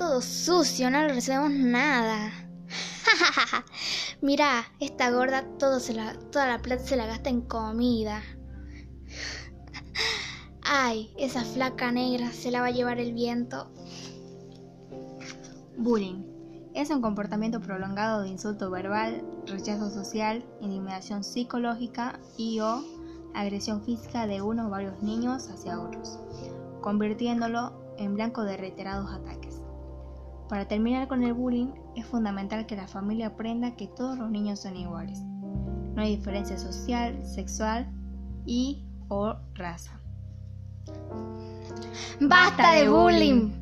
todo sucio, no le recibimos nada. Mira, esta gorda toda la plata se la gasta en comida. Ay, esa flaca negra se la va a llevar el viento. Bullying. Es un comportamiento prolongado de insulto verbal, rechazo social, intimidación psicológica y o agresión física de uno o varios niños hacia otros, convirtiéndolo en blanco de reiterados ataques. Para terminar con el bullying, es fundamental que la familia aprenda que todos los niños son iguales. No hay diferencia social, sexual y o raza. ¡Basta de bullying!